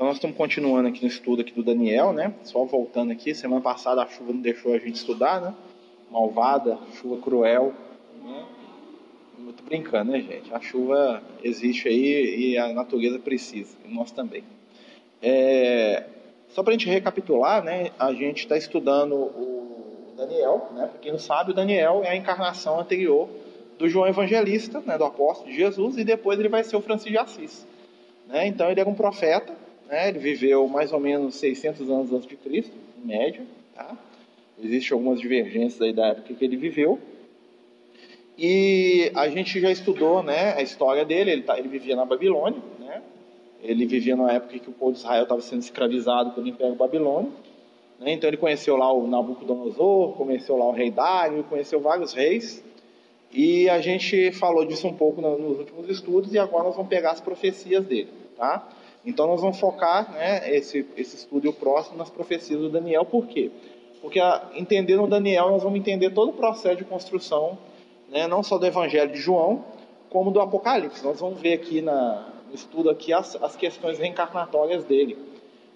Então nós estamos continuando aqui no estudo aqui do Daniel, né? Só voltando aqui, semana passada a chuva não deixou a gente estudar, né? Malvada, chuva cruel, né? Muito brincando, né, gente? A chuva existe aí e a natureza precisa, e nós também. É... Só para a gente recapitular, né? A gente está estudando o Daniel, né? Para quem não sabe, o Daniel é a encarnação anterior do João Evangelista, né? Do apóstolo de Jesus, e depois ele vai ser o Francisco de Assis. Né? Então ele era um profeta, né? Ele viveu mais ou menos 600 anos antes de Cristo, em média. Tá? Existem algumas divergências aí da época que ele viveu. E a gente já estudou né, a história dele. Ele, tá, ele vivia na Babilônia. Né? Ele vivia na época que o povo de Israel estava sendo escravizado pelo Império Babilônico. Né? Então ele conheceu lá o Nabucodonosor, conheceu lá o rei Dário, conheceu vários reis. E a gente falou disso um pouco nos últimos estudos e agora nós vamos pegar as profecias dele. Tá? Então nós vamos focar né, esse, esse estudo próximo nas profecias do Daniel, por quê? Porque a, entendendo o Daniel, nós vamos entender todo o processo de construção, né, não só do Evangelho de João, como do Apocalipse. Nós vamos ver aqui na, no estudo aqui as, as questões reencarnatórias dele.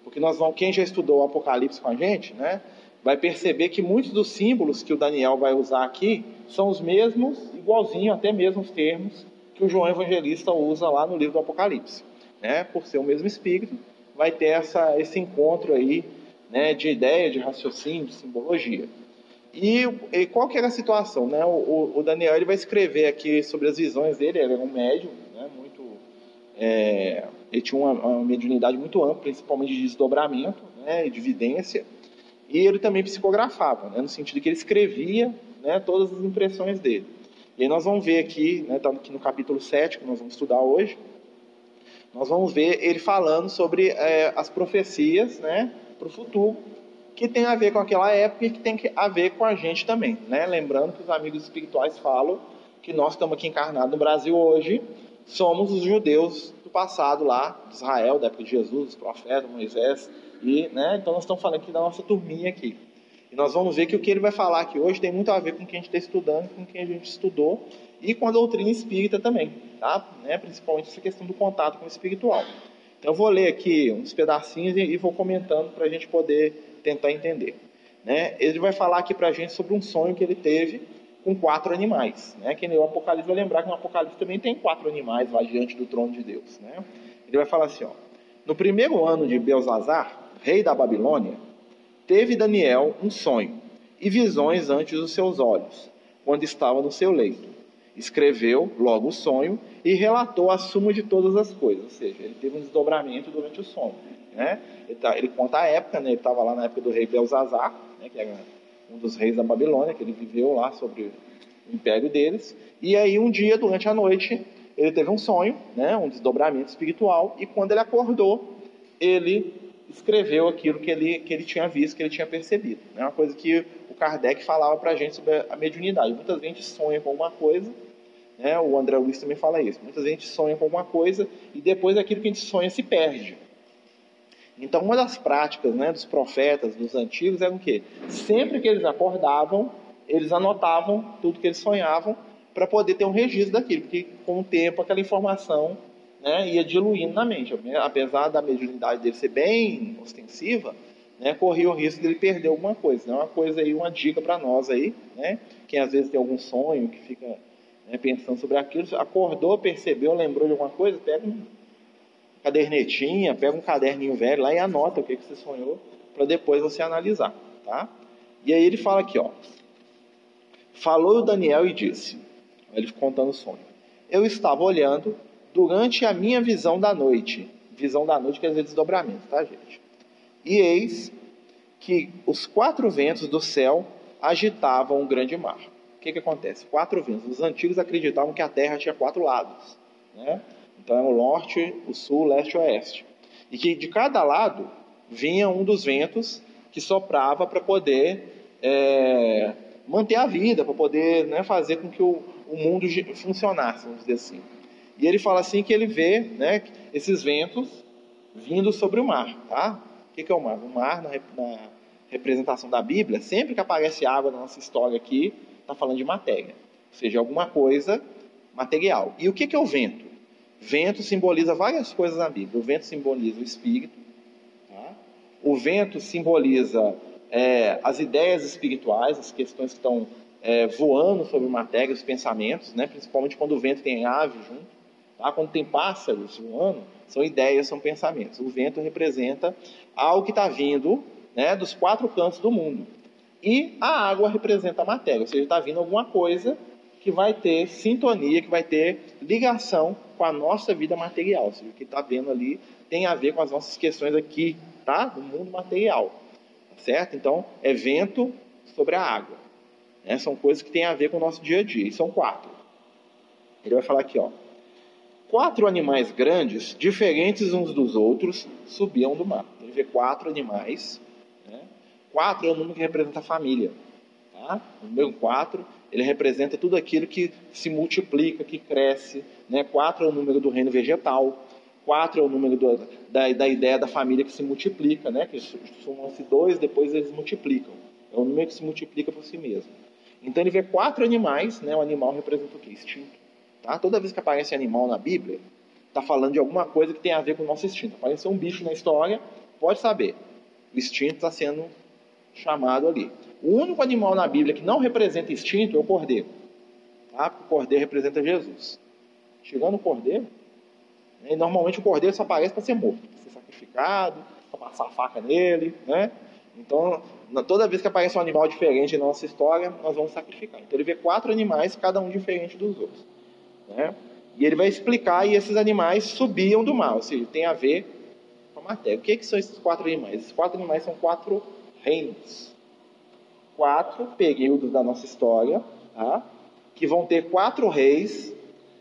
Porque nós vamos, quem já estudou o Apocalipse com a gente, né, vai perceber que muitos dos símbolos que o Daniel vai usar aqui são os mesmos, igualzinho, até mesmo os termos que o João Evangelista usa lá no livro do Apocalipse né, por ser o mesmo espírito, vai ter essa, esse encontro aí né, de ideia, de raciocínio, de simbologia. E, e qual que era a situação? Né? O, o, Daniel ele vai escrever aqui sobre as visões dele, ele era um médium, né, muito, é, ele tinha uma, uma mediunidade muito ampla, principalmente de desdobramento né, e de evidência, e ele também psicografava, né, no sentido que ele escrevia né, todas as impressões dele. E aí nós vamos ver aqui, né, tá aqui no capítulo 7, que nós vamos estudar hoje, nós vamos ver ele falando sobre é, as profecias né, para o futuro, que tem a ver com aquela época e que tem a ver com a gente também. Né? Lembrando que os amigos espirituais falam que nós estamos aqui encarnados no Brasil hoje, somos os judeus do passado lá, de Israel, da época de Jesus, dos profetas, Moisés, e, né, então nós estamos falando aqui da nossa turminha aqui. E nós vamos ver que o que ele vai falar aqui hoje tem muito a ver com o que a gente está estudando, com o que a gente estudou, e com a doutrina espírita também, tá? Né? principalmente essa questão do contato com o espiritual. Então eu vou ler aqui uns pedacinhos e vou comentando para a gente poder tentar entender. Né? Ele vai falar aqui para a gente sobre um sonho que ele teve com quatro animais. Né? Quem leu o Apocalipse vai lembrar que no Apocalipse também tem quatro animais lá diante do trono de Deus. Né? Ele vai falar assim: ó, no primeiro ano de Belzazar, rei da Babilônia, teve Daniel um sonho e visões antes dos seus olhos, quando estava no seu leito escreveu logo o sonho e relatou a suma de todas as coisas, ou seja, ele teve um desdobramento durante o sonho. Né? Ele, tá, ele conta a época, né? ele estava lá na época do rei Belzazar, né? que era um dos reis da Babilônia, que ele viveu lá sobre o império deles, e aí um dia, durante a noite, ele teve um sonho, né? um desdobramento espiritual, e quando ele acordou, ele escreveu aquilo que ele, que ele tinha visto, que ele tinha percebido. É né? uma coisa que o Kardec falava para a gente sobre a mediunidade. Muitas vezes a gente sonha com alguma coisa, né? o André Luiz também fala isso. Muitas vezes a gente sonha com alguma coisa e depois aquilo que a gente sonha se perde. Então, uma das práticas né, dos profetas, dos antigos, era o quê? Sempre que eles acordavam, eles anotavam tudo que eles sonhavam para poder ter um registro daquilo, porque com o tempo aquela informação né, ia diluindo na mente. Apesar da mediunidade dele ser bem ostensiva, né, corria o risco de ele perder alguma coisa. Né? Uma coisa aí, uma dica para nós aí, né? Quem às vezes tem algum sonho, que fica né, pensando sobre aquilo, acordou, percebeu, lembrou de alguma coisa, pega um cadernetinha, pega um caderninho velho lá e anota o que, que você sonhou, para depois você analisar, tá? E aí ele fala aqui, ó. Falou Daniel e disse, ele contando o sonho. Eu estava olhando durante a minha visão da noite. Visão da noite quer dizer desdobramento, tá, gente? E eis que os quatro ventos do céu agitavam o grande mar. Que, que acontece? Quatro ventos. Os antigos acreditavam que a Terra tinha quatro lados. Né? Então é o norte, o sul, o leste e o oeste. E que de cada lado vinha um dos ventos que soprava para poder é, manter a vida, para poder né, fazer com que o, o mundo funcionasse, vamos dizer assim. E ele fala assim que ele vê né, esses ventos vindo sobre o mar. Tá? O que é o mar? O mar, na, na representação da Bíblia, sempre que aparece água na nossa história aqui, está falando de matéria. Ou seja, alguma coisa material. E o que é o vento? Vento simboliza várias coisas na Bíblia. O vento simboliza o espírito, O vento simboliza é, as ideias espirituais, as questões que estão é, voando sobre matéria, os pensamentos, né? principalmente quando o vento tem ave junto. Tá? Quando tem pássaros voando, são ideias, são pensamentos. O vento representa algo que está vindo né, dos quatro cantos do mundo. E a água representa a matéria, ou seja, está vindo alguma coisa que vai ter sintonia, que vai ter ligação com a nossa vida material. Ou seja, o que está vendo ali tem a ver com as nossas questões aqui, tá? Do mundo material. Certo? Então, é vento sobre a água. Né? São coisas que têm a ver com o nosso dia a dia. E são quatro. Ele vai falar aqui, ó. Quatro animais grandes, diferentes uns dos outros, subiam do mar. Ele vê quatro animais. Né? Quatro é o número que representa a família. Tá? O número quatro ele representa tudo aquilo que se multiplica, que cresce. Né? Quatro é o número do reino vegetal. Quatro é o número do, da, da ideia da família que se multiplica, né? que somam-se dois, depois eles multiplicam. É o número que se multiplica por si mesmo. Então ele vê quatro animais, né? o animal representa o que? Instinto. Tá? Toda vez que aparece animal na Bíblia, está falando de alguma coisa que tem a ver com o nosso instinto. Apareceu um bicho na história, pode saber. O instinto está sendo chamado ali. O único animal na Bíblia que não representa instinto é o cordeiro. Tá? Porque o cordeiro representa Jesus. Chegando o cordeiro, né? normalmente o cordeiro só aparece para ser morto, para ser sacrificado, para passar a faca nele. Né? Então, toda vez que aparece um animal diferente na nossa história, nós vamos sacrificar. Então, ele vê quatro animais, cada um diferente dos outros. Né? E ele vai explicar, e esses animais subiam do mar, ou seja, tem a ver com a matéria. O que, que são esses quatro animais? Esses quatro animais são quatro reinos quatro períodos da nossa história, tá? que vão ter quatro reis,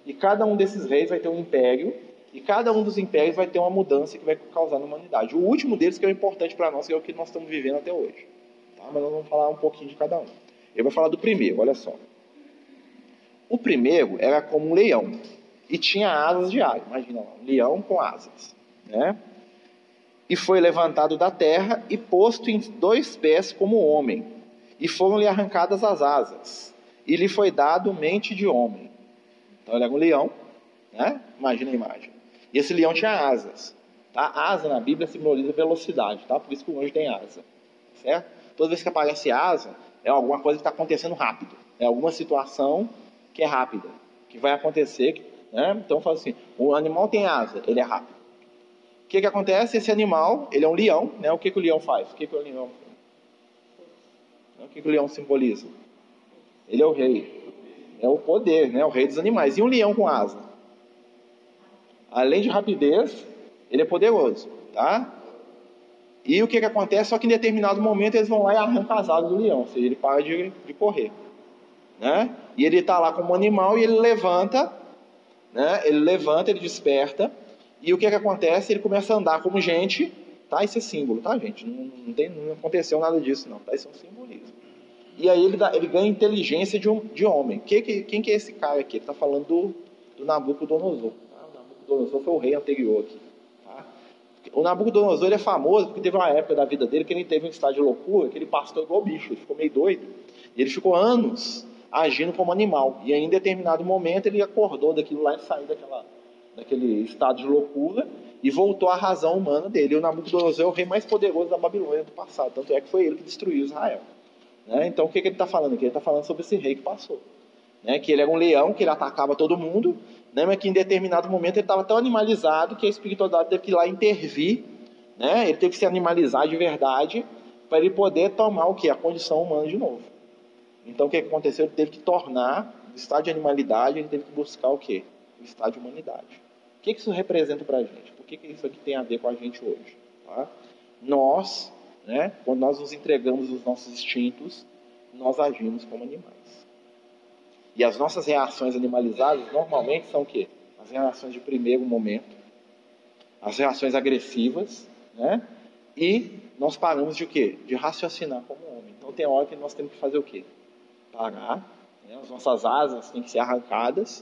e cada um desses reis vai ter um império, e cada um dos impérios vai ter uma mudança que vai causar na humanidade. O último deles que é o importante para nós, que é o que nós estamos vivendo até hoje. Tá? Mas nós vamos falar um pouquinho de cada um. Eu vou falar do primeiro, olha só. O primeiro era como um leão, e tinha asas de águia. Imagina lá, um leão com asas. Né? E foi levantado da terra e posto em dois pés como homem, e foram-lhe arrancadas as asas, e lhe foi dado mente de homem. Então ele era um leão, né? Imagina a imagem. E esse leão tinha asas. Tá? Asa na Bíblia simboliza velocidade, tá? Por isso que o anjo tem asa, certo? Toda vez que aparece asa, é alguma coisa que está acontecendo rápido, é alguma situação que é rápida, que vai acontecer, né? Então fala assim, o animal tem asa, ele é rápido. Que que acontece? Esse animal, ele é um leão, né? O que que o leão faz? O que que o leão o que o leão simboliza? Ele é o rei. É o poder, né? o rei dos animais. E um leão com asa? Além de rapidez, ele é poderoso. Tá? E o que, que acontece? Só que em determinado momento eles vão lá e arrancam as asas do leão. Ou seja, ele para de, de correr. Né? E ele está lá como animal e ele levanta, né? ele levanta, ele desperta. E o que, que acontece? Ele começa a andar como gente Tá? Isso é símbolo, tá, gente? Não, não, tem, não aconteceu nada disso, não. Tá? Isso é um simbolismo. E aí ele, dá, ele ganha inteligência de, um, de homem. Que, que, quem que é esse cara aqui? Ele está falando do, do Nabucodonosor. Tá? O Nabucodonosor foi o rei anterior aqui. Tá? O Nabucodonosor ele é famoso porque teve uma época da vida dele que ele teve um estado de loucura, que ele pastou igual bicho, ele ficou meio doido. E ele ficou anos agindo como animal. E aí, em determinado momento ele acordou daquilo lá e saiu daquela, daquele estado de loucura e voltou à razão humana dele. E o Nabucodonosor é o rei mais poderoso da Babilônia do passado, tanto é que foi ele que destruiu Israel. Né? Então o que, que ele está falando aqui? Ele está falando sobre esse rei que passou. Né? Que ele era um leão, que ele atacava todo mundo, né? mas que em determinado momento ele estava tão animalizado que a espiritualidade teve que ir lá intervir, né? ele teve que se animalizar de verdade para ele poder tomar o que? A condição humana de novo. Então o que aconteceu? Ele teve que tornar o estado de animalidade, ele teve que buscar o que? O estado de humanidade. O que isso representa para a gente? Por que, que isso aqui tem a ver com a gente hoje? Tá? Nós, né, quando nós nos entregamos os nossos instintos, nós agimos como animais. E as nossas reações animalizadas normalmente são o quê? As reações de primeiro momento, as reações agressivas, né? E nós paramos de o quê? De raciocinar como homem. Então tem hora que nós temos que fazer o quê? Parar, né? as nossas asas têm que ser arrancadas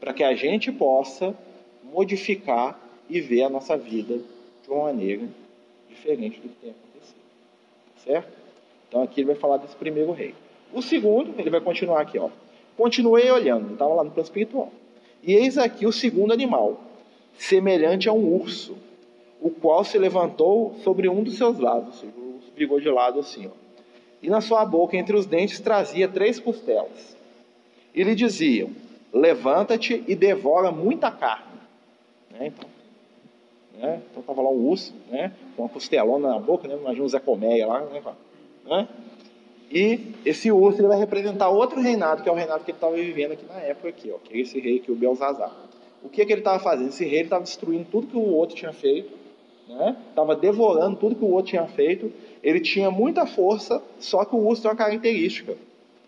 para que a gente possa modificar e ver a nossa vida de uma maneira diferente do que tem acontecido. Certo? Então aqui ele vai falar desse primeiro rei. O segundo, ele vai continuar aqui, ó. Continuei olhando, estava lá no plano espiritual. E eis aqui o segundo animal, semelhante a um urso. o qual se levantou sobre um dos seus lados, ou seja, ficou de lado assim, ó. E na sua boca, entre os dentes, trazia três costelas. E lhe diziam: Levanta-te e devora muita carne. Né? Então, né? então estava lá um urso, né? com uma costelona na boca, né? imagina o Zé Colmeia lá. Né? né? E esse urso ele vai representar outro reinado, que é o reinado que ele estava vivendo aqui na época, aqui, ó, que é esse rei aqui, o Belzazar. O que, que ele estava fazendo? Esse rei estava destruindo tudo que o outro tinha feito, estava né? devorando tudo que o outro tinha feito. Ele tinha muita força, só que o urso tem uma característica: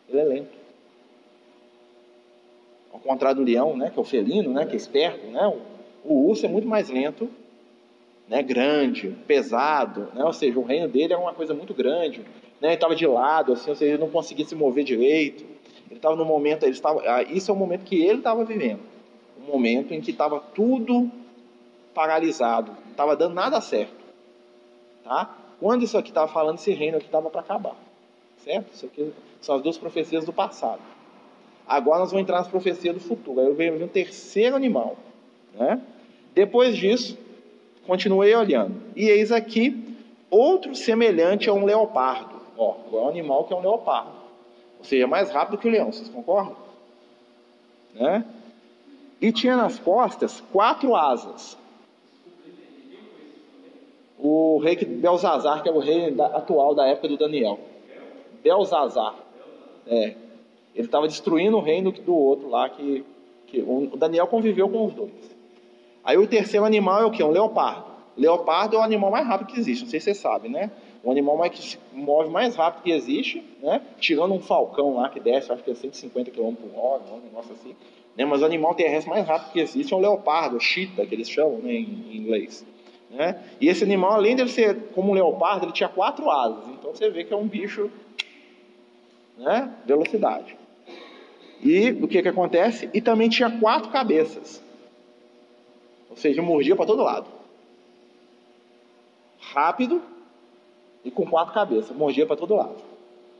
ele é lento. Ao contrário do leão, né, que é o felino, né, que é esperto, né, o, urso é muito mais lento, né, grande, pesado, né, ou seja, o reino dele era uma coisa muito grande, né, ele estava de lado, assim, ou seja, ele não conseguia se mover direito. Ele estava no momento, ele estava, ah, isso é o momento que ele estava vivendo, um momento em que estava tudo paralisado, não estava dando nada certo, tá? Quando isso aqui estava falando, esse reino aqui estava para acabar, certo? Isso aqui são as duas profecias do passado. Agora nós vamos entrar nas profecias do futuro. Aí eu vejo um terceiro animal, né? Depois disso, continuei olhando e eis aqui outro semelhante a um leopardo. Ó, é um animal que é um leopardo, ou seja, mais rápido que o leão. Vocês concordam? Né? E tinha nas costas quatro asas. O rei Belzazar, que é o rei atual da época do Daniel. Belzazar. É. Ele estava destruindo o reino do outro lá, que, que o Daniel conviveu com os dois. Aí o terceiro animal é o que? Um leopardo. Leopardo é o animal mais rápido que existe, não sei se você sabe, né? O animal mais, que se move mais rápido que existe, né? Tirando um falcão lá que desce, acho que é 150 km por hora, um negócio assim. Né? Mas o animal terrestre mais rápido que existe é um leopardo, o cheetah, que eles chamam né, em, inglês. Né? E esse animal, além de ser como um leopardo, ele tinha quatro asas. Então você vê que é um bicho, né? Velocidade. E o que, que acontece? E também tinha quatro cabeças. Seja, mordia para todo lado. Rápido e com quatro cabeças. Mordia para todo lado.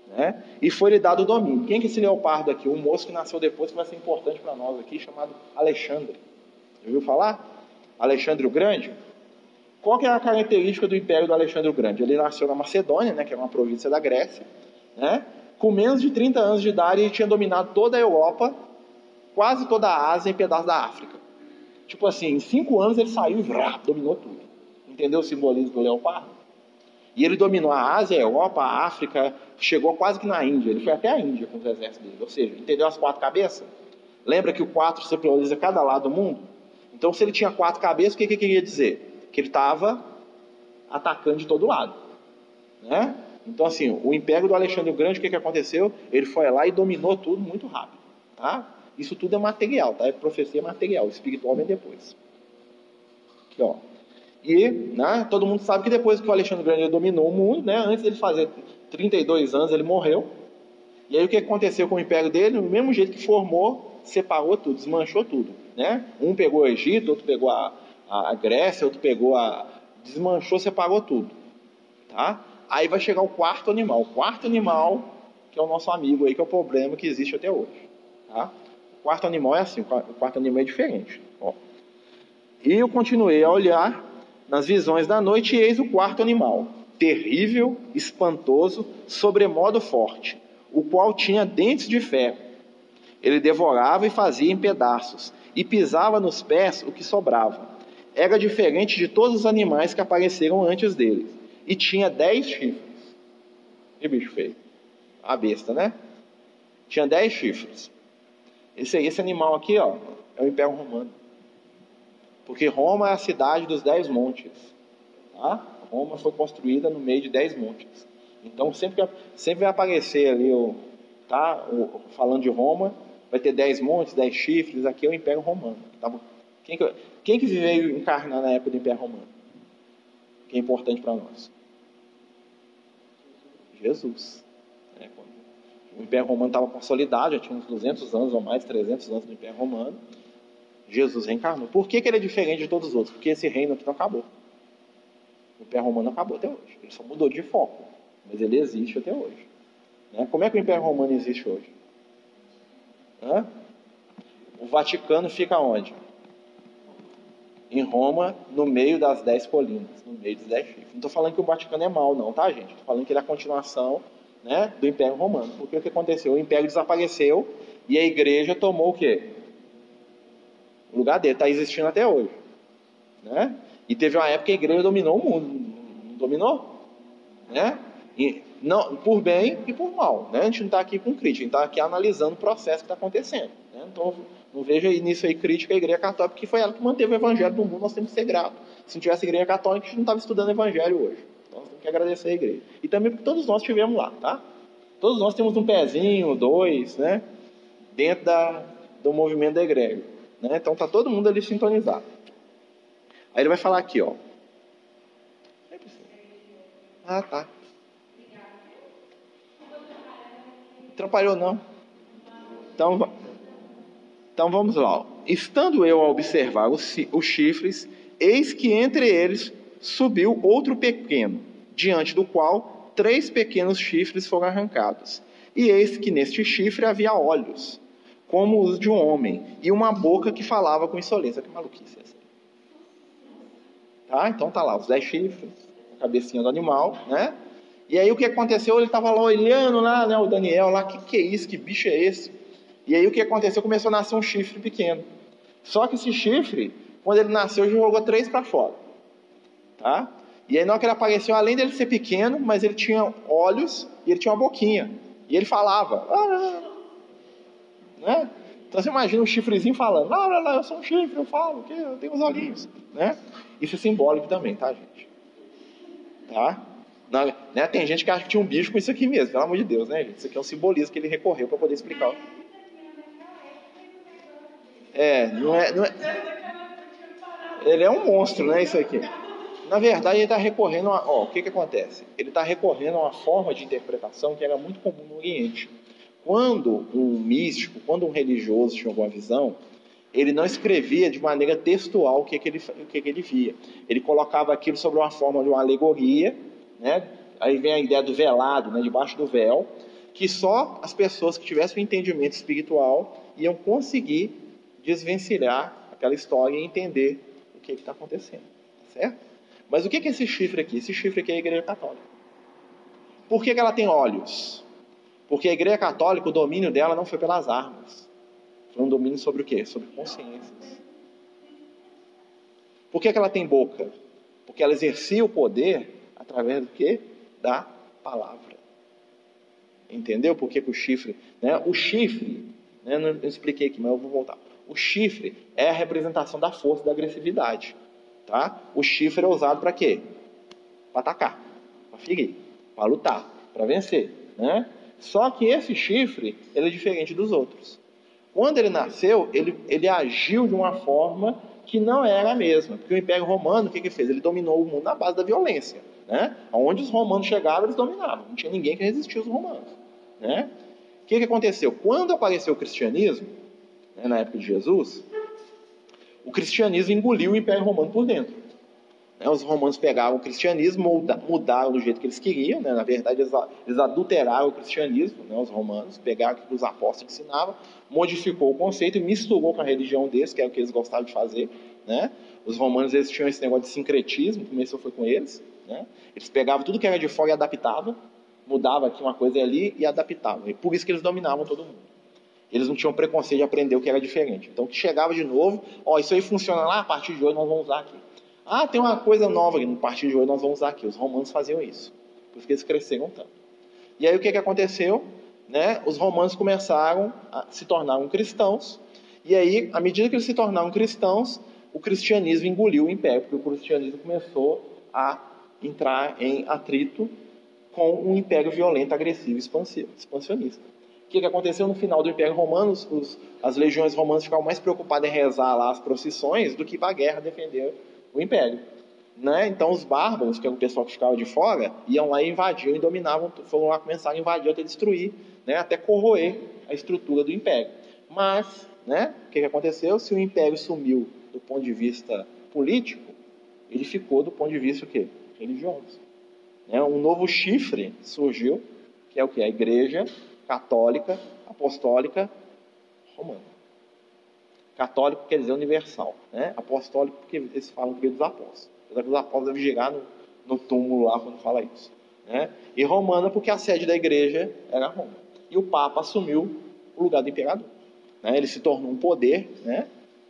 Né? E foi lhe dado o domínio. Quem que é esse leopardo aqui? Um moço que nasceu depois, que vai ser importante para nós aqui, chamado Alexandre. Já ouviu falar? Alexandre o Grande? Qual que é a característica do império do Alexandre o Grande? Ele nasceu na Macedônia, né, que é uma província da Grécia, né? com menos de 30 anos de idade, ele tinha dominado toda a Europa, quase toda a Ásia e pedaços da África. Tipo assim, em cinco anos ele saiu e vrá, dominou tudo. Entendeu o simbolismo do leopardo? E ele dominou a Ásia, a Europa, a África, chegou quase que na Índia. Ele foi até a Índia com os exércitos dele. Ou seja, entendeu as quatro cabeças? Lembra que o quatro simboliza cada lado do mundo? Então, se ele tinha quatro cabeças, o que, que queria dizer? Que ele estava atacando de todo lado. Né? Então, assim, o império do Alexandre o Grande, o que, que aconteceu? Ele foi lá e dominou tudo muito rápido. Tá? Isso tudo é material, tá? É profecia material, espiritual vem depois. Aqui, ó. E né, todo mundo sabe que depois que o Alexandre Grande dominou o mundo, né, antes dele fazer 32 anos, ele morreu. E aí o que aconteceu com o império dele? Do mesmo jeito que formou, separou tudo, desmanchou tudo. Né? Um pegou o Egito, outro pegou a, a Grécia, outro pegou a. Desmanchou, separou tudo. Tá? Aí vai chegar o quarto animal. O quarto animal, que é o nosso amigo aí, que é o problema que existe até hoje. Tá? Quarto animal é assim, o quarto animal é diferente. Ó. E eu continuei a olhar nas visões da noite, e eis o quarto animal, terrível, espantoso, sobremodo forte, o qual tinha dentes de ferro. Ele devorava e fazia em pedaços, e pisava nos pés o que sobrava. Era diferente de todos os animais que apareceram antes dele e tinha dez chifres. Que bicho feio. A besta, né? Tinha dez chifres. Esse, esse animal aqui, ó, é o Império Romano. Porque Roma é a cidade dos dez montes. Tá? Roma foi construída no meio de dez montes. Então sempre, sempre vai aparecer ali o, tá? O, falando de Roma, vai ter dez montes, dez chifres, aqui é o Império Romano. Tá quem, que, quem que encarnar na época do Império Romano? que é importante para nós? Jesus. É, o Império Romano estava consolidado, já tinha uns 200 anos ou mais, 300 anos do Império Romano. Jesus reencarnou. Por que, que ele é diferente de todos os outros? Porque esse reino aqui não acabou. O Império Romano acabou até hoje. Ele só mudou de foco, mas ele existe até hoje. Né? Como é que o Império Romano existe hoje? Hã? O Vaticano fica onde? em Roma, no meio das dez colinas, no meio dos dez chifres. Não estou falando que o Vaticano é mal, não, tá, gente? Estou falando que ele é a continuação né, do Império Romano. Porque o que aconteceu? O Império desapareceu e a igreja tomou o quê? O lugar dele está existindo até hoje. Né? E teve uma época que a igreja dominou o mundo. Dominou? Né? E, não, por bem e por mal. Né? A gente não está aqui com crítica, a gente está aqui analisando o processo que está acontecendo. Né? Então, não veja nisso aí crítica à Igreja Católica, porque foi ela que manteve o Evangelho no mundo, nós temos que ser gratos. Se não tivesse Igreja Católica, a gente não estava estudando Evangelho hoje. Então, nós temos que agradecer a Igreja. E também porque todos nós estivemos lá, tá? Todos nós temos um pezinho, dois, né? Dentro da, do movimento da Igreja. Né? Então, está todo mundo ali sintonizado. Aí ele vai falar aqui, ó. Ah, tá. Atrapalhou não. Então, então vamos lá. Estando eu a observar os, os chifres, eis que entre eles subiu outro pequeno, diante do qual três pequenos chifres foram arrancados. E eis que neste chifre havia olhos, como os de um homem, e uma boca que falava com insolência. Que maluquice é essa? Tá? Então tá lá, os dez chifres, a cabecinha do animal, né? E aí o que aconteceu? Ele estava lá olhando lá, né, o Daniel lá, que que é isso? Que bicho é esse? E aí o que aconteceu? Começou a nascer um chifre pequeno. Só que esse chifre, quando ele nasceu, jogou três para fora. Tá? E aí, na hora que ele apareceu, além dele ser pequeno, mas ele tinha olhos e ele tinha uma boquinha. E ele falava. Ah, né? Então você imagina um chifrezinho falando: ah, lá, lá, eu sou um chifre, eu falo, eu tenho os olhinhos. Né? Isso é simbólico também, tá, gente? Tá? Não, né? Tem gente que acha que tinha um bicho com isso aqui mesmo, pelo amor de Deus, né, gente? Isso aqui é um simbolismo que ele recorreu para poder explicar. É, não é, não é. Ele é um monstro, né? Isso aqui. Na verdade, ele está recorrendo a. Ó, o que, que acontece? Ele está recorrendo a uma forma de interpretação que era muito comum no Oriente. Quando um místico, quando um religioso tinha alguma visão, ele não escrevia de maneira textual o que, que, ele, o que, que ele via. Ele colocava aquilo sobre uma forma de uma alegoria né? Aí vem a ideia do velado, né? debaixo do véu, que só as pessoas que tivessem um entendimento espiritual iam conseguir desvencilhar aquela história e entender o que está acontecendo, certo? Mas o que é esse chifre aqui? Esse chifre aqui é a Igreja Católica. Por que, ela tem olhos? Porque a Igreja Católica, o domínio dela não foi pelas armas. Foi um domínio sobre o quê? Sobre consciências. Por que, ela tem boca? Porque ela exercia o poder Através do que? Da palavra. Entendeu por que, que o chifre? Né? O chifre, né? não expliquei aqui, mas eu vou voltar. O chifre é a representação da força da agressividade. Tá? O chifre é usado para quê? Para atacar, para ferir, para lutar, para vencer. Né? Só que esse chifre ele é diferente dos outros. Quando ele nasceu, ele, ele agiu de uma forma que não era a mesma. Porque o Império Romano, o que, que fez? Ele dominou o mundo na base da violência. Né? Onde os romanos chegavam, eles dominavam. Não tinha ninguém que resistia aos romanos. Né? O que, que aconteceu? Quando apareceu o cristianismo, né, na época de Jesus, o cristianismo engoliu o Império Romano por dentro. Né? Os romanos pegaram o cristianismo, mudaram do jeito que eles queriam. Né? Na verdade, eles adulteraram o cristianismo, né? os romanos, pegaram o que os apóstolos ensinavam, modificou o conceito e misturou com a religião deles, que era o que eles gostavam de fazer. Os romanos eles tinham esse negócio de sincretismo, começou foi com eles. Eles pegavam tudo que era de fora e adaptavam, mudavam aqui uma coisa ali e adaptavam. E por isso que eles dominavam todo mundo. Eles não tinham preconceito de aprender o que era diferente. Então, chegava de novo, ó, isso aí funciona lá, a partir de hoje nós vamos usar aqui. Ah, tem uma coisa nova aqui, a partir de hoje nós vamos usar aqui. Os romanos faziam isso. Por isso que eles cresceram tanto. E aí o que, que aconteceu? Né? Os romanos começaram a se tornar cristãos. E aí, à medida que eles se tornaram cristãos, o cristianismo engoliu o império, porque o cristianismo começou a entrar em atrito com um império violento, agressivo e expansionista. Que, que aconteceu no final do Império Romano? Os, as legiões romanas ficavam mais preocupadas em rezar lá as procissões do que para a guerra defender o Império. Né? Então os bárbaros, que era o pessoal que ficava de fora, iam lá e invadiam e dominavam, foram lá começar a invadir até destruir, né? até corroer a estrutura do Império. Mas, né? o que, que aconteceu? Se o Império sumiu do ponto de vista político, ele ficou do ponto de vista o quê? religiosos. Né? Um novo chifre surgiu, que é o que? A Igreja Católica Apostólica Romana. Católico quer dizer universal. Né? Apostólico porque eles falam que dos apóstolos. Os apóstolos devem girar no, no túmulo lá quando fala isso. Né? E romana porque a sede da igreja era Roma. E o Papa assumiu o lugar do imperador. Né? Ele se tornou um poder né?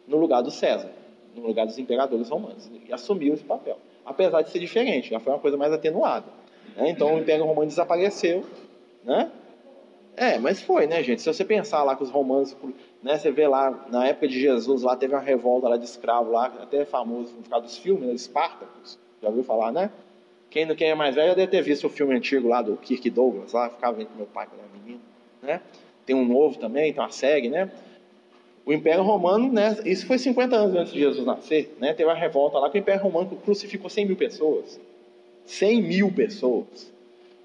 no lugar do César, no lugar dos imperadores romanos. E assumiu esse papel. Apesar de ser diferente, já foi uma coisa mais atenuada. Né? Então o Império Romano desapareceu. Né? É, mas foi, né, gente? Se você pensar lá que os romanos, né, você vê lá, na época de Jesus, lá teve uma revolta lá de escravo lá, até famoso por causa dos filmes, né, Espartacus. Já ouviu falar, né? Quem, quem é mais velho já deve ter visto o filme antigo lá do Kirk Douglas, lá, ficava vendo com meu pai quando era menino, né? Tem um novo também, tem uma segue, né? O Império Romano, né, isso foi 50 anos antes de Jesus nascer, né? Teve uma revolta lá que o Império Romano crucificou 100 mil pessoas. 100 mil pessoas.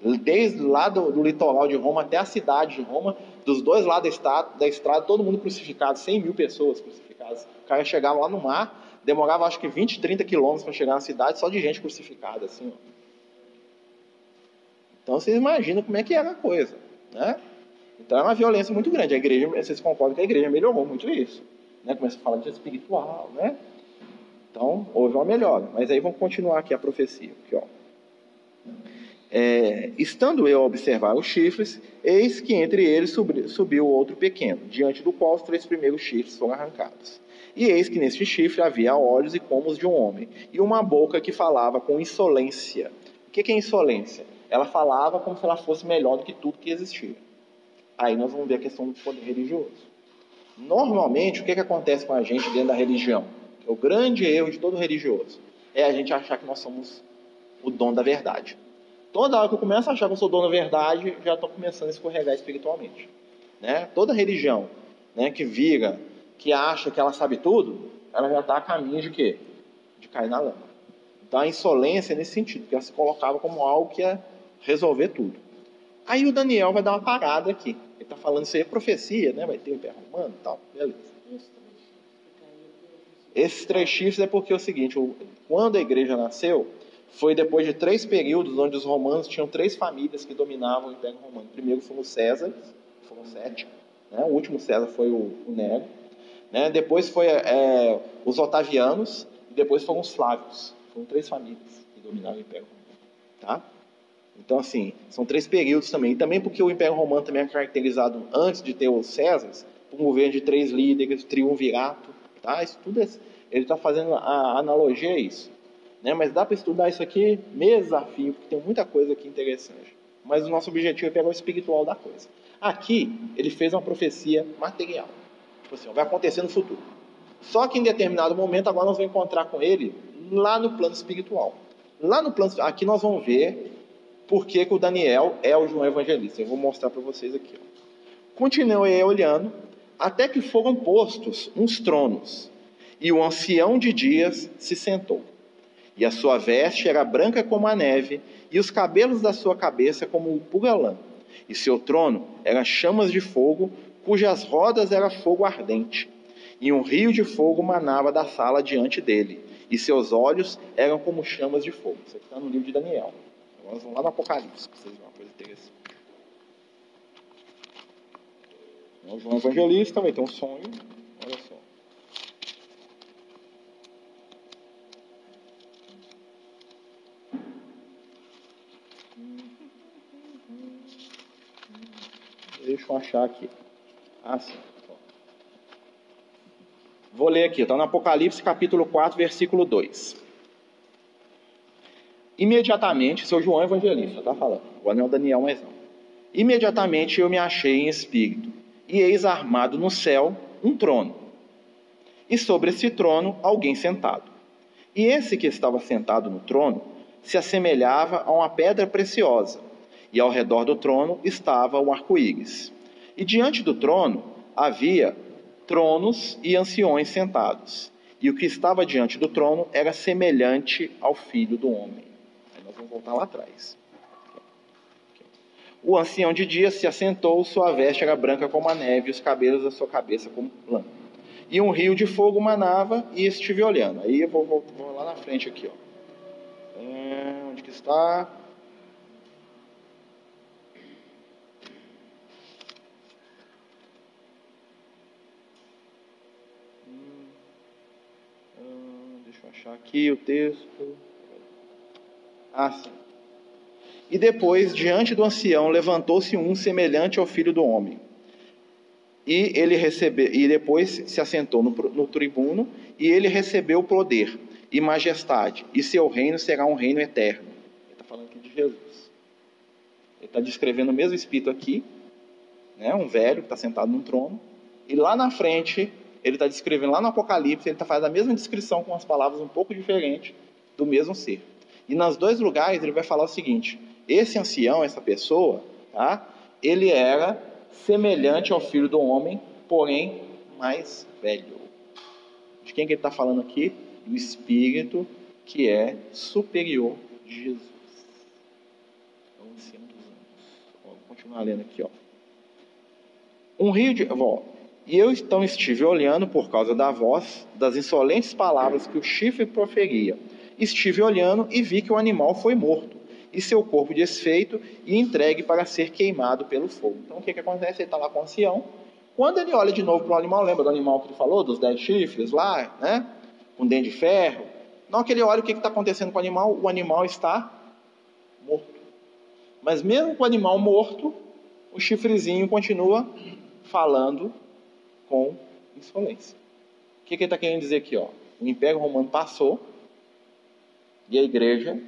Desde lá do, do litoral de Roma até a cidade de Roma, dos dois lados da estrada, da estrada, todo mundo crucificado, 100 mil pessoas crucificadas. O cara chegava lá no mar, demorava acho que 20, 30 quilômetros para chegar na cidade, só de gente crucificada, assim. Ó. Então vocês imaginam como é que era a coisa, né? Então é uma violência muito grande. A igreja, vocês concordam que a igreja melhorou muito isso, né? Começa a falar de espiritual, né? Então houve uma melhora. Mas aí vamos continuar aqui a profecia, aqui, ó. É, estando eu a observar os chifres, eis que entre eles subiu outro pequeno, diante do qual os três primeiros chifres foram arrancados. E eis que neste chifre havia olhos e comos de um homem, e uma boca que falava com insolência. O que é insolência? Ela falava como se ela fosse melhor do que tudo que existia. Aí nós vamos ver a questão do poder religioso. Normalmente, o que, é que acontece com a gente dentro da religião? O grande erro de todo religioso é a gente achar que nós somos o dono da verdade. Toda hora que eu começo a achar que eu sou dono da verdade, já estou começando a escorregar espiritualmente. Né? Toda religião né, que vira, que acha que ela sabe tudo, ela já está a caminho de quê? De cair na lama. Então a insolência é nesse sentido, porque ela se colocava como algo que ia resolver tudo. Aí o Daniel vai dar uma parada aqui. Ele está falando isso aí é profecia, né? Vai ter o Império Romano e tal. Beleza. Esses três chifres é porque é o seguinte, quando a igreja nasceu, foi depois de três períodos onde os romanos tinham três famílias que dominavam o Império Romano. Primeiro foram os Césares, foram sete. Né? O último César foi o, o Nero. Né? Depois foi é, os Otavianos e depois foram os Flávios. Foram três famílias que dominavam o Império Romano. Tá? Então, assim, são três períodos também. E também porque o Império Romano também é caracterizado, antes de ter os Césares, por um governo de três líderes, triunvirato. Tá? Isso tudo é, ele está fazendo a analogia a isso. Né? Mas dá para estudar isso aqui, desafio, porque tem muita coisa aqui interessante. Mas o nosso objetivo é pegar o espiritual da coisa. Aqui, ele fez uma profecia material. Tipo assim, vai acontecer no futuro. Só que em determinado momento, agora nós vamos encontrar com ele lá no plano espiritual. Lá no plano aqui nós vamos ver por que, que o Daniel é o João Evangelista. Eu vou mostrar para vocês aqui. Ó. Continuei olhando, até que foram postos uns tronos, e o ancião de dias se sentou. E a sua veste era branca como a neve, e os cabelos da sua cabeça como pura lã. E seu trono era chamas de fogo, cujas rodas era fogo ardente. E um rio de fogo manava da sala diante dele, e seus olhos eram como chamas de fogo. Isso aqui está no livro de Daniel. Vamos lá no Apocalipse, para vocês verem uma coisa interessante. O João Evangelista vai ter um sonho. Deixa eu achar aqui. Ah, sim. Vou ler aqui, está no Apocalipse capítulo 4, versículo 2. Imediatamente, seu João Evangelista, está falando, o anel Daniel, mas não. Imediatamente eu me achei em espírito, e eis armado no céu um trono, e sobre esse trono alguém sentado. E esse que estava sentado no trono se assemelhava a uma pedra preciosa, e ao redor do trono estava o arco-íris. E diante do trono havia tronos e anciões sentados. E o que estava diante do trono era semelhante ao filho do homem. Aí nós vamos voltar lá atrás. O ancião de dias se assentou, sua veste era branca como a neve, os cabelos da sua cabeça como lã. E um rio de fogo manava, e estive olhando. Aí eu vou, vou, vou lá na frente aqui, ó. É, onde que está? Achar aqui o texto. Ah, sim. E depois, diante do ancião, levantou-se um semelhante ao filho do homem. E ele recebeu, e depois se assentou no, no tribuno, e ele recebeu poder e majestade, e seu reino será um reino eterno. Ele está falando aqui de Jesus. Ele está descrevendo o mesmo espírito aqui, né, um velho que está sentado num trono, e lá na frente, ele está descrevendo, lá no Apocalipse, ele está fazendo a mesma descrição com as palavras um pouco diferentes do mesmo ser. E nos dois lugares ele vai falar o seguinte: esse ancião, essa pessoa, tá? Ele era semelhante ao filho do homem, porém mais velho. De quem que ele está falando aqui? Do Espírito que é superior de Jesus. O ancião dos anos. Vou continuar lendo aqui, ó. Um rio de. Ó, e eu então estive olhando por causa da voz, das insolentes palavras que o chifre proferia. Estive olhando e vi que o animal foi morto e seu corpo desfeito e entregue para ser queimado pelo fogo. Então o que, que acontece? Ele está lá com o ancião. Quando ele olha de novo para o animal, lembra do animal que ele falou, dos dez chifres lá, né? Com dente de ferro. Não que ele olha o que está acontecendo com o animal, o animal está morto. Mas mesmo com o animal morto, o chifrezinho continua falando com insolência. O que, que ele está querendo dizer aqui? Ó? O Império Romano passou e a igreja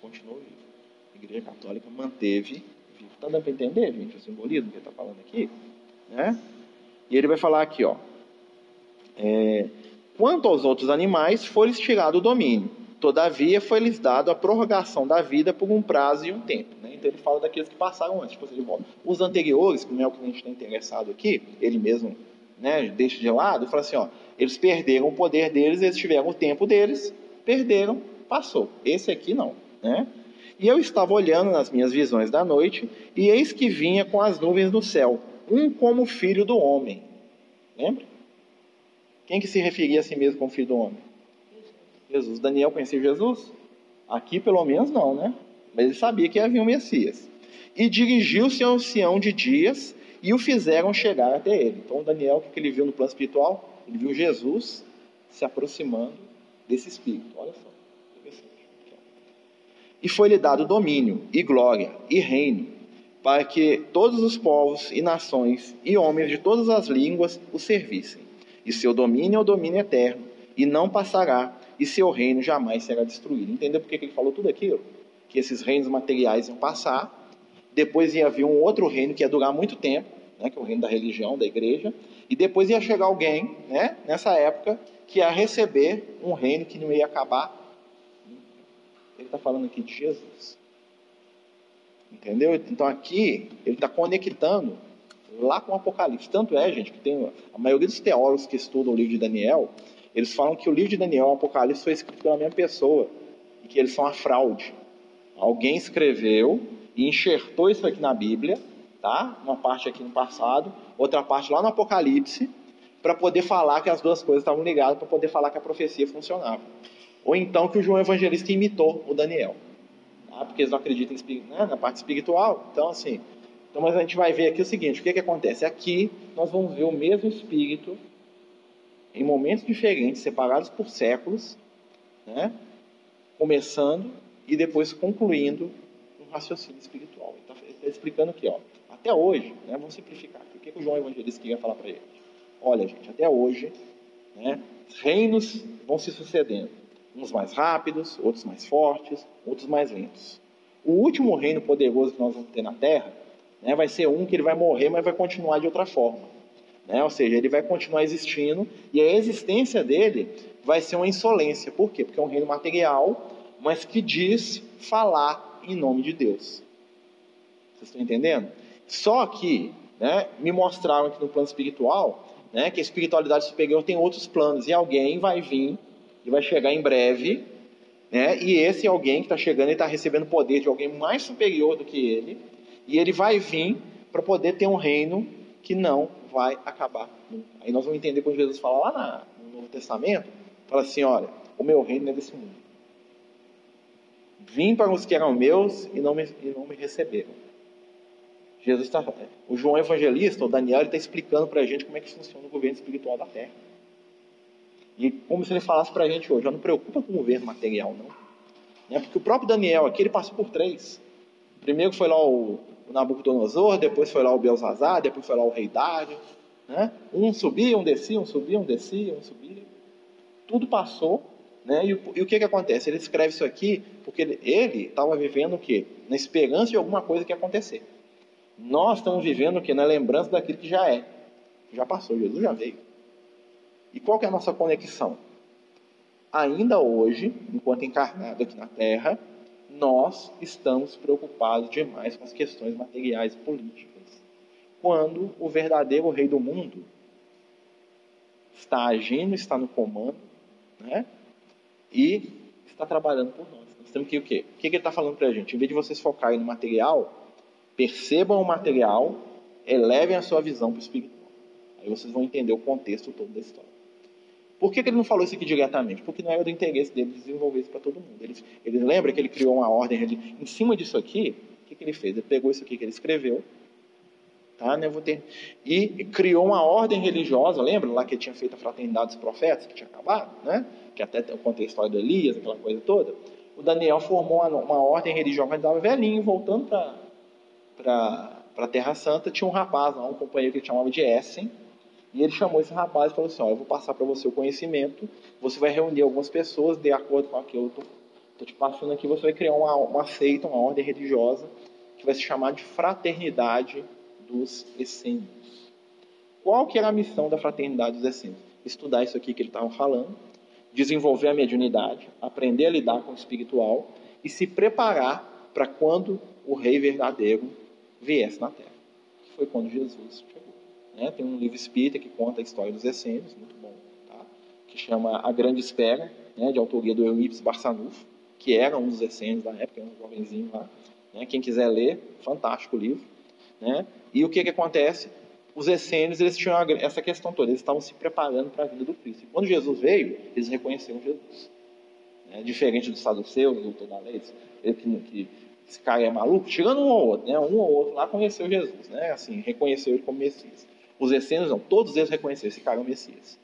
continuou viva. A Igreja Católica manteve vivo. Está dando para entender, gente, o simbolismo que ele está falando aqui? Né? E ele vai falar aqui, ó. É, Quanto aos outros animais, foi-lhes tirado o domínio. Todavia, foi-lhes dado a prorrogação da vida por um prazo e um tempo. Né? Então, ele fala daqueles que passaram antes. Tipo, assim, os anteriores, que não é o que a gente está interessado aqui, ele mesmo né, deixa de lado, fala assim: ó, eles perderam o poder deles, eles tiveram o tempo deles, perderam, passou. Esse aqui não. Né? E eu estava olhando nas minhas visões da noite, e eis que vinha com as nuvens do céu, um como filho do homem. Lembra? Quem que se referia a si mesmo como filho do homem? Jesus. Daniel conhecia Jesus? Aqui, pelo menos, não, né? Mas ele sabia que havia um Messias. E dirigiu-se ao ancião de dias e o fizeram chegar até ele. Então, Daniel, o que ele viu no plano espiritual? Ele viu Jesus se aproximando desse espírito. Olha só. E foi-lhe dado domínio, e glória, e reino, para que todos os povos e nações e homens de todas as línguas o servissem. E seu domínio é o domínio eterno, e não passará, e seu reino jamais será destruído. Entendeu por que ele falou tudo aquilo? Que esses reinos materiais iam passar, depois ia vir um outro reino que ia durar muito tempo, né, que é o reino da religião, da igreja, e depois ia chegar alguém, né, nessa época, que ia receber um reino que não ia acabar ele está falando aqui de Jesus. Entendeu? Então aqui ele está conectando lá com o Apocalipse. Tanto é, gente, que tem a maioria dos teólogos que estudam o livro de Daniel, eles falam que o livro de Daniel o Apocalipse foi escrito pela mesma pessoa e que eles são a fraude. Alguém escreveu e enxertou isso aqui na Bíblia, tá? Uma parte aqui no passado, outra parte lá no Apocalipse, para poder falar que as duas coisas estavam ligadas, para poder falar que a profecia funcionava. Ou então que o João Evangelista imitou o Daniel. Tá? Porque eles não acreditam né, na parte espiritual. Então, assim. Então, mas a gente vai ver aqui o seguinte: o que, que acontece? Aqui nós vamos ver o mesmo espírito em momentos diferentes, separados por séculos, né? começando e depois concluindo um raciocínio espiritual. Então, ele está explicando aqui, ó, até hoje, né, vamos simplificar o que, que o João Evangelista queria falar para ele? Olha, gente, até hoje, né, reinos vão se sucedendo. Uns mais rápidos, outros mais fortes, outros mais lentos. O último reino poderoso que nós vamos ter na Terra né, vai ser um que ele vai morrer, mas vai continuar de outra forma. Né? Ou seja, ele vai continuar existindo e a existência dele vai ser uma insolência. Por quê? Porque é um reino material, mas que diz falar em nome de Deus. Vocês estão entendendo? Só que né, me mostraram aqui no plano espiritual né, que a espiritualidade superior tem outros planos e alguém vai vir e vai chegar em breve, né? E esse alguém que está chegando, está recebendo poder de alguém mais superior do que ele, e ele vai vir para poder ter um reino que não vai acabar nunca. Aí nós vamos entender quando Jesus fala lá no Novo Testamento, fala assim, olha, o meu reino é desse mundo. Vim para os que eram meus e não me, e não me receberam. Jesus está, o João Evangelista, o Daniel, está explicando para a gente como é que funciona o governo espiritual da Terra. E como se ele falasse para a gente hoje, não preocupa com o governo material, não. Né? Porque o próprio Daniel aqui, ele passou por três. Primeiro foi lá o, o Nabucodonosor, depois foi lá o Belzazar, depois foi lá o rei Dário. Né? Um subia, um descia, um subia, um descia, um subia. Tudo passou. Né? E, e o que, que acontece? Ele escreve isso aqui porque ele estava vivendo o quê? Na esperança de alguma coisa que ia acontecer. Nós estamos vivendo o quê? Na lembrança daquilo que já é. Já passou, Jesus já veio. E qual que é a nossa conexão? Ainda hoje, enquanto encarnado aqui na Terra, nós estamos preocupados demais com as questões materiais e políticas. Quando o verdadeiro rei do mundo está agindo, está no comando, né? E está trabalhando por nós. Nós temos que o quê? O que ele está falando para a gente? Em vez de vocês focarem no material, percebam o material, elevem a sua visão para o espiritual. Aí vocês vão entender o contexto todo da história. Por que, que ele não falou isso aqui diretamente? Porque não era do interesse dele desenvolver isso para todo mundo. Ele, ele lembra que ele criou uma ordem ali. Em cima disso aqui, o que, que ele fez? Ele pegou isso aqui que ele escreveu, tá? Né? Vou ter, e criou uma ordem religiosa. Lembra lá que ele tinha feito a fraternidade dos profetas, que tinha acabado, né? Que até eu contei a história do Elias, aquela coisa toda. O Daniel formou uma, uma ordem religiosa quando estava velhinho, voltando para a Terra Santa. Tinha um rapaz lá, um companheiro que ele chamava de Essen e ele chamou esse rapaz e falou assim: ó, eu vou passar para você o conhecimento, você vai reunir algumas pessoas de acordo com aquilo que eu estou te passando aqui, você vai criar uma, uma seita, uma ordem religiosa, que vai se chamar de Fraternidade dos Essênios. Qual que era a missão da Fraternidade dos Essênios? Estudar isso aqui que ele estava falando, desenvolver a mediunidade, aprender a lidar com o espiritual e se preparar para quando o rei verdadeiro viesse na Terra. Foi quando Jesus chegou. Né? Tem um livro espírita que conta a história dos essênios, muito bom, tá? que chama A Grande Espera, né? de autoria do Eurípides Barçanufo, que era um dos essênios da época, um jovenzinho lá. Né? Quem quiser ler, fantástico livro. Né? E o que, que acontece? Os essênios eles tinham essa questão toda, eles estavam se preparando para a vinda do Cristo. E quando Jesus veio, eles reconheceram Jesus. Né? Diferente dos saduceus, do da lei, que, que esse cara é maluco, tirando um ou outro, né? um ou outro lá conheceu Jesus, né? assim, reconheceu ele como Messias. Os essênios não, todos eles reconheceram esse cara é o Messias.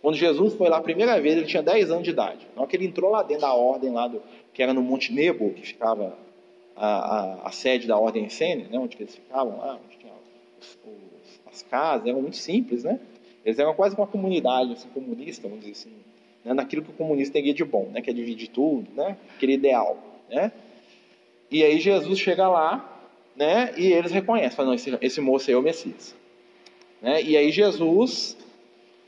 Quando Jesus foi lá a primeira vez, ele tinha 10 anos de idade. Na hora que ele entrou lá dentro da ordem, lá do, que era no Monte Nebo, que ficava a, a, a sede da ordem essênia, né, onde eles ficavam lá, onde tinha os, os, as casas, eram muito simples, né? Eles eram quase uma comunidade assim, comunista, vamos dizer assim, né, naquilo que o comunista teria de bom, né, que é dividir tudo, né, aquele ideal. Né? E aí Jesus chega lá, né, e eles reconhecem, falam, esse, esse moço aí é o Messias. Né? E aí Jesus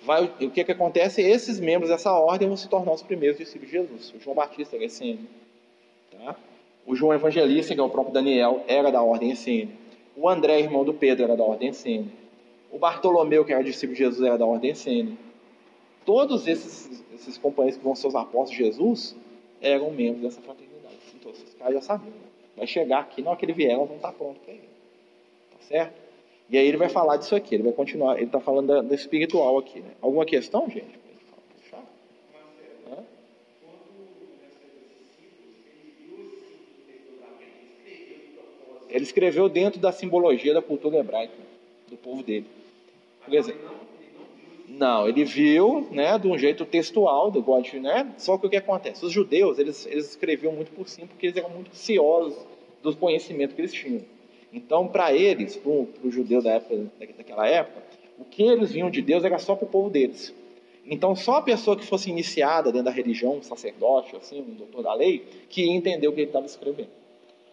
vai, o que, que acontece? Esses membros dessa ordem vão se tornar os primeiros discípulos de Jesus. O João Batista era essênio. Tá? O João Evangelista, que é o próprio Daniel, era da ordem essênia. O André, irmão do Pedro, era da ordem essênia. O Bartolomeu, que era discípulo de Jesus, era da ordem essênia. Todos esses, esses companheiros que vão ser os apóstolos de Jesus eram membros dessa fraternidade. Então, esses caras já sabiam. Né? Vai chegar aqui, na hora que ele vier, vão estar prontos para ele. Tá certo? E aí ele vai falar disso aqui, ele vai continuar, ele está falando da, espiritual aqui. Né? Alguma questão, gente? Ele escreveu dentro da simbologia da cultura hebraica, do povo dele. Por exemplo, não, ele viu, né, de um jeito textual, do God, né? Só que o que acontece? Os judeus, eles, eles escreviam muito por cima, porque eles eram muito ansiosos do conhecimento que eles tinham. Então, para eles, para o judeu da época, daquela época, o que eles vinham de Deus era só para o povo deles. Então, só a pessoa que fosse iniciada dentro da religião, um sacerdote, assim, um doutor da lei, que ia entender o que ele estava escrevendo.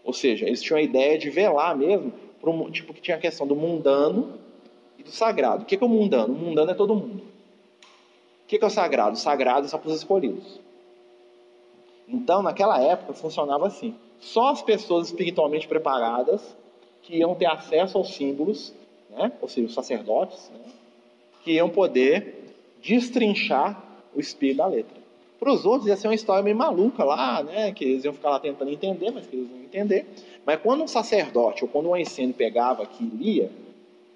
Ou seja, eles tinham a ideia de velar mesmo, um, tipo, que tinha a questão do mundano e do sagrado. O que é o mundano? O mundano é todo mundo. O que é o sagrado? O sagrado é só para os escolhidos. Então, naquela época, funcionava assim. Só as pessoas espiritualmente preparadas que iam ter acesso aos símbolos, né? ou seja, os sacerdotes, né? que iam poder destrinchar o espírito da letra. Para os outros ia ser uma história meio maluca lá, né? que eles iam ficar lá tentando entender, mas que eles não iam entender. Mas quando um sacerdote ou quando um ensino pegava aqui e lia,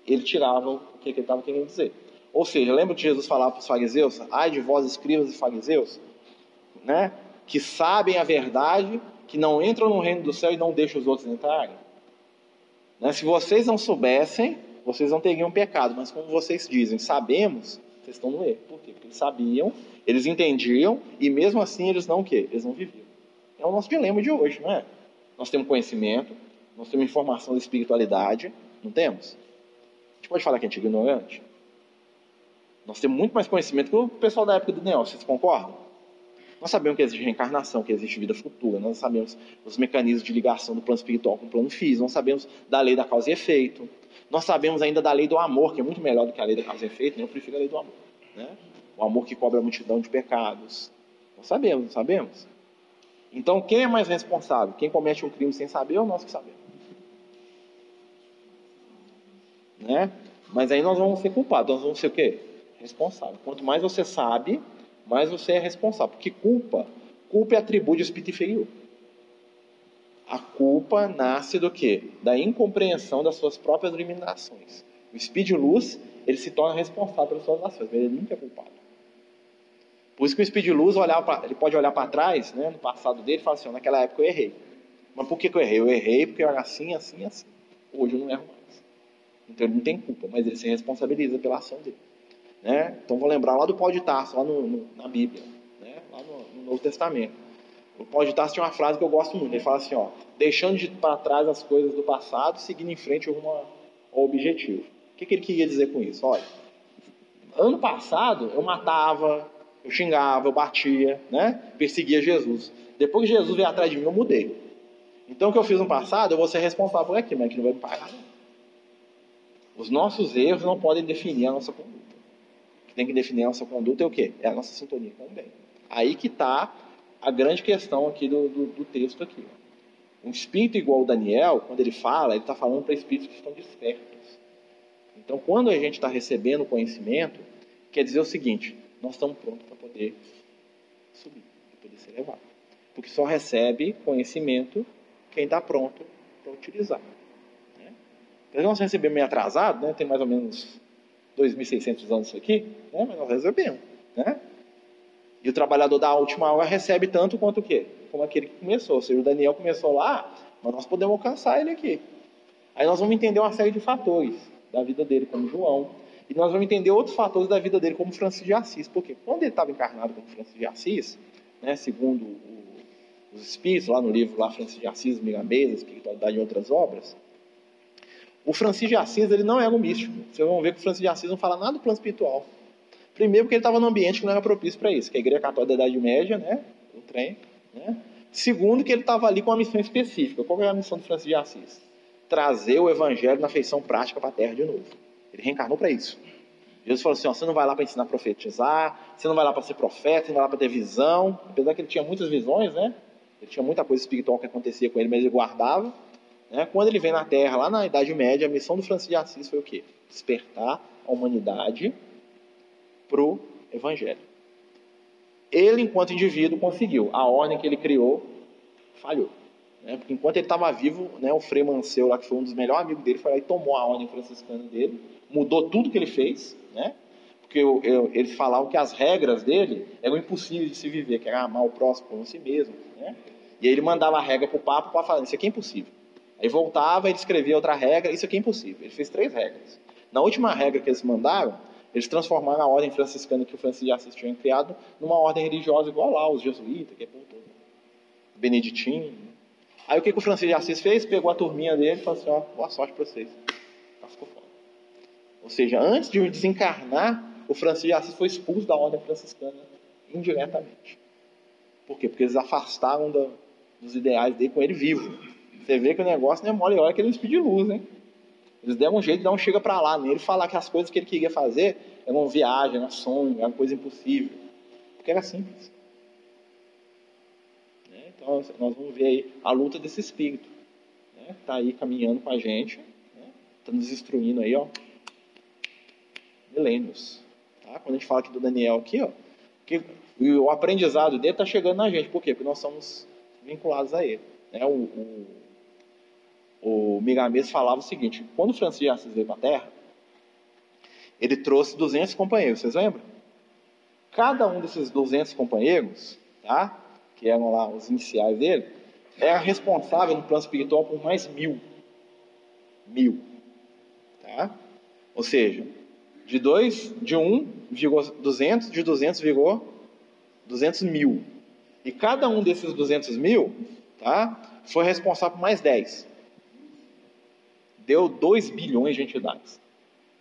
ele tirava o que, ele estava querendo dizer. Ou seja, lembra de Jesus falar para os fariseus? Ai de vós, escribas e fariseus, né? que sabem a verdade, que não entram no reino do céu e não deixam os outros entrarem. Né? Se vocês não soubessem, vocês não teriam pecado, mas como vocês dizem, sabemos, Vocês estão no erro. Por quê? Porque eles sabiam, eles entendiam e mesmo assim eles não o quê? Eles não viviam. É o nosso dilema de hoje, não é? Nós temos conhecimento, nós temos informação da espiritualidade, não temos? A gente pode falar que a gente é ignorante? Nós temos muito mais conhecimento que o pessoal da época do Neo, vocês concordam? Nós sabemos que existe reencarnação, que existe vida futura, nós sabemos os mecanismos de ligação do plano espiritual com o plano físico, nós sabemos da lei da causa e efeito, nós sabemos ainda da lei do amor, que é muito melhor do que a lei da causa e efeito, né? eu prefiro a lei do amor. Né? O amor que cobra a multidão de pecados. Nós sabemos, não sabemos? Então, quem é mais responsável? Quem comete um crime sem saber ou nós que sabemos? Né? Mas aí nós vamos ser culpados, nós vamos ser o quê? Responsável. Quanto mais você sabe, mais você é responsável. Porque culpa, culpa é atributo de espírito inferior. A culpa nasce do quê? Da incompreensão das suas próprias limitações. O espírito de luz, ele se torna responsável pelas suas ações, mas ele nunca é culpado. Por isso que o Espírito de Luz pra, ele pode olhar para trás, né, no passado dele, e falar assim: naquela época eu errei. Mas por que, que eu errei? Eu errei porque eu era assim, assim, assim. Hoje eu não erro mais. Então ele não tem culpa, mas ele se responsabiliza pela ação dele. Né? Então vou lembrar lá do Paulo de Tarso, lá no, no, na Bíblia, né? lá no, no, Novo Testamento. O Paulo de Tarso tinha uma frase que eu gosto muito. Ele fala assim: ó, deixando de para trás as coisas do passado, seguindo em frente rumo ao objetivo. O que, que ele queria dizer com isso? Olha, ano passado eu matava, eu xingava, eu batia, né? perseguia Jesus. Depois que Jesus veio atrás de mim, eu mudei. Então, o que eu fiz no passado, eu vou ser responsável por aquilo, mas que não vai me pagar. Os nossos erros não podem definir a nossa conduta. Tem que definir a nossa conduta é o quê? É a nossa sintonia com o bem. Aí que está a grande questão aqui do, do, do texto aqui. Um espírito igual o Daniel, quando ele fala, ele está falando para espíritos que estão despertos. Então, quando a gente está recebendo conhecimento, quer dizer o seguinte: nós estamos prontos para poder subir, para poder ser levado. Porque só recebe conhecimento quem está pronto para utilizar. Né? Então, nós recebemos meio atrasado, né? tem mais ou menos 2.600 anos isso aqui, né? mas nós recebemos. Né? E o trabalhador da última hora recebe tanto quanto o quê? Como aquele que começou. Ou seja, o Daniel começou lá, mas nós podemos alcançar ele aqui. Aí nós vamos entender uma série de fatores da vida dele, como João, e nós vamos entender outros fatores da vida dele, como Francisco de Assis. Porque quando ele estava encarnado como Francisco de Assis, né, segundo o, os Espíritos, lá no livro lá, Francisco de Assis, Migamesa, Espiritualidade e outras obras, o Francisco de Assis ele não era um místico. Vocês vão ver que o Francisco de Assis não fala nada do plano espiritual. Primeiro porque ele estava num ambiente que não era propício para isso, que é a Igreja Católica da Idade Média, né, o trem. Né? Segundo que ele estava ali com uma missão específica. Qual era a missão do Francisco de Assis? Trazer o Evangelho na feição prática para a Terra de novo. Ele reencarnou para isso. Jesus falou assim: ó, você não vai lá para ensinar a profetizar, você não vai lá para ser profeta, você não vai lá para ter visão. Apesar que ele tinha muitas visões, né? Ele tinha muita coisa espiritual que acontecia com ele, mas ele guardava. Né? Quando ele vem na Terra, lá na Idade Média, a missão do Francisco de Assis foi o quê? Despertar a humanidade para o Evangelho. Ele, enquanto indivíduo, conseguiu. A ordem que ele criou falhou. Né? Porque enquanto ele estava vivo, né, o Frei Manceu, lá, que foi um dos melhores amigos dele, foi lá e tomou a ordem franciscana dele mudou tudo que ele fez, né? Porque eu, eu, eles falavam que as regras dele eram impossíveis de se viver, que era amar o próximo como si mesmo, né? E aí ele mandava a regra para o Papa para falar, isso aqui é impossível. Aí voltava, ele escrevia outra regra, isso aqui é impossível. Ele fez três regras. Na última regra que eles mandaram, eles transformaram a ordem franciscana que o Francisco de Assis tinha criado numa ordem religiosa igual lá, os jesuítas, que é todo beneditino. Aí o que, que o Francisco de Assis fez? Pegou a turminha dele e falou assim, ó, boa sorte para vocês. Ficou fora. Ou seja, antes de desencarnar, o Francisco de Assis foi expulso da ordem franciscana indiretamente. Por quê? Porque eles afastaram da, dos ideais dele com ele vivo. Você vê que o negócio não é mole, olha que ele de luz, hein? Eles deram um jeito de dar um chega para lá nele, falar que as coisas que ele queria fazer eram viagem, era sonho, era coisa impossível. Porque era simples. Né? Então, nós vamos ver aí a luta desse espírito. Né? Está aí caminhando com a gente, está né? nos instruindo aí, ó, milênios. Tá? Quando a gente fala aqui do Daniel aqui, ó, que o aprendizado dele está chegando na gente. Por quê? Porque nós somos vinculados a ele. Né? O, o, o Migamês falava o seguinte, quando o Francisco de Assis veio para a Terra, ele trouxe 200 companheiros, vocês lembram? Cada um desses 200 companheiros, tá? que eram lá os iniciais dele, era responsável no plano espiritual por mais mil. Mil. Tá? Ou seja, De 2, de 1 um, vigou 200, de 200 vigou 200 mil. E cada um desses 200 mil tá, foi responsável por mais 10. Deu 2 bilhões de entidades,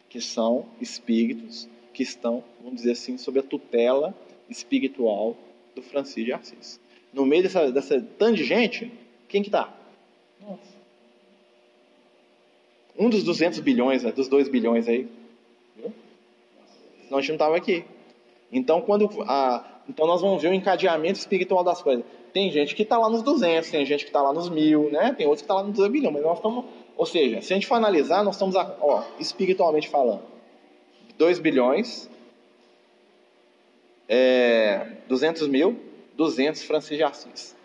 que são espíritos que estão, vamos dizer assim, sob a tutela espiritual do Francisco de Assis. No meio dessa, dessa tanta de gente, quem que está? Um dos 200 bilhões, né, dos 2 bilhões aí. Senão a gente não estava aqui. Então, quando a, então nós vamos ver o encadeamento espiritual das coisas. Tem gente que está lá nos 200, tem gente que está lá nos mil, né? tem outros que estão tá lá nos 2 bilhões, mas nós estamos. Ou seja, se a gente for analisar, nós estamos, ó, espiritualmente falando, 2 bilhões, é, 200 mil, 200 Francisco de Assis.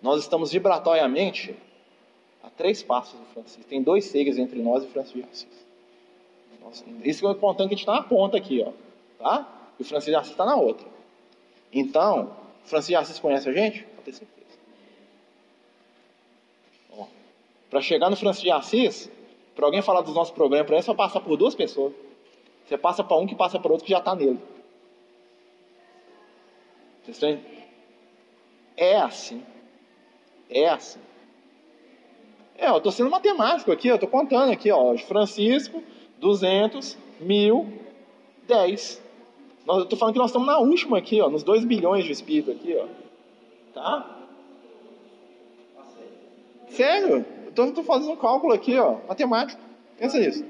Nós estamos vibratoriamente a três passos do Francisco. Tem dois seres entre nós e Francisco de Assis. Nossa, isso é importante que a gente está na ponta aqui, ó, tá? E o Francisco de Assis está na outra. Então, Francisco de Assis conhece a gente? Pode ter certeza. Para chegar no Francisco de Assis, para alguém falar dos nossos problemas para ele, só passar por duas pessoas. Você passa para um que passa para outro que já está nele. Vocês estão É assim. É assim. É, eu estou sendo matemático aqui, eu estou contando aqui, ó. Francisco, 200, mil, 10. eu estou falando que nós estamos na última aqui, ó, nos 2 bilhões de espírito aqui, ó. Tá? Sério? Eu estou fazendo um cálculo aqui, ó, matemático. Pensa nisso.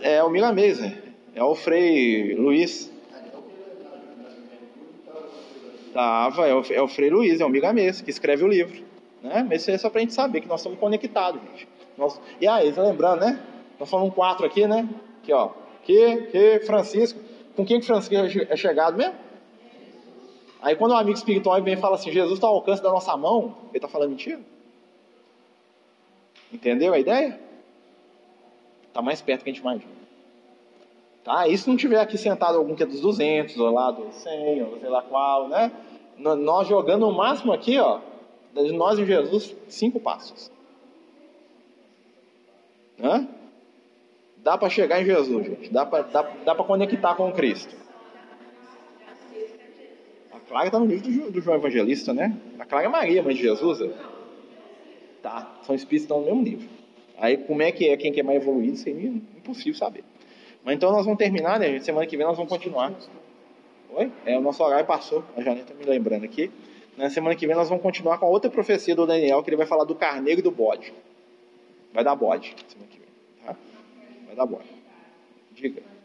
É o Milanês, é o Frei Luiz. Tava, é o, é o Frei Luiz, é o Migamês, que escreve o livro. Né? Mas isso é só para a gente saber que nós estamos conectados, gente. Nós... E aí, tá lembrando, né? Nós falamos quatro aqui, né? Aqui, ó. Que, que Francisco. Com quem que Francisco é chegado mesmo? Aí quando um amigo espiritual vem e fala assim, Jesus está ao alcance da nossa mão, ele está falando mentira? Entendeu a ideia? Está mais perto que a gente imagina. Tá? E se não tiver aqui sentado algum que é dos 200, ou lá dos 100, ou sei lá qual, né? Nós jogando o máximo aqui, ó, de nós e Jesus, cinco passos. Hã? Dá para chegar em Jesus, gente. Dá para dá, dá conectar com Cristo. Clara está no livro do, do, João Evangelista, né? A Clara é Maria, mãe de Jesus. Tá, são espíritos que estão no mesmo nível. Aí como é que é, quem que é mais evoluído, seria impossível saber. Mas então nós vamos terminar, né? Semana que vem nós vamos continuar. Oi? É, o nosso horário passou, a Janeta tá me lembrando aqui. Na semana que vem nós vamos continuar com a outra profecia do Daniel, que ele vai falar do carneiro e do bode. Vai dar bode semana que vem, tá? Vai dar bode. Diga.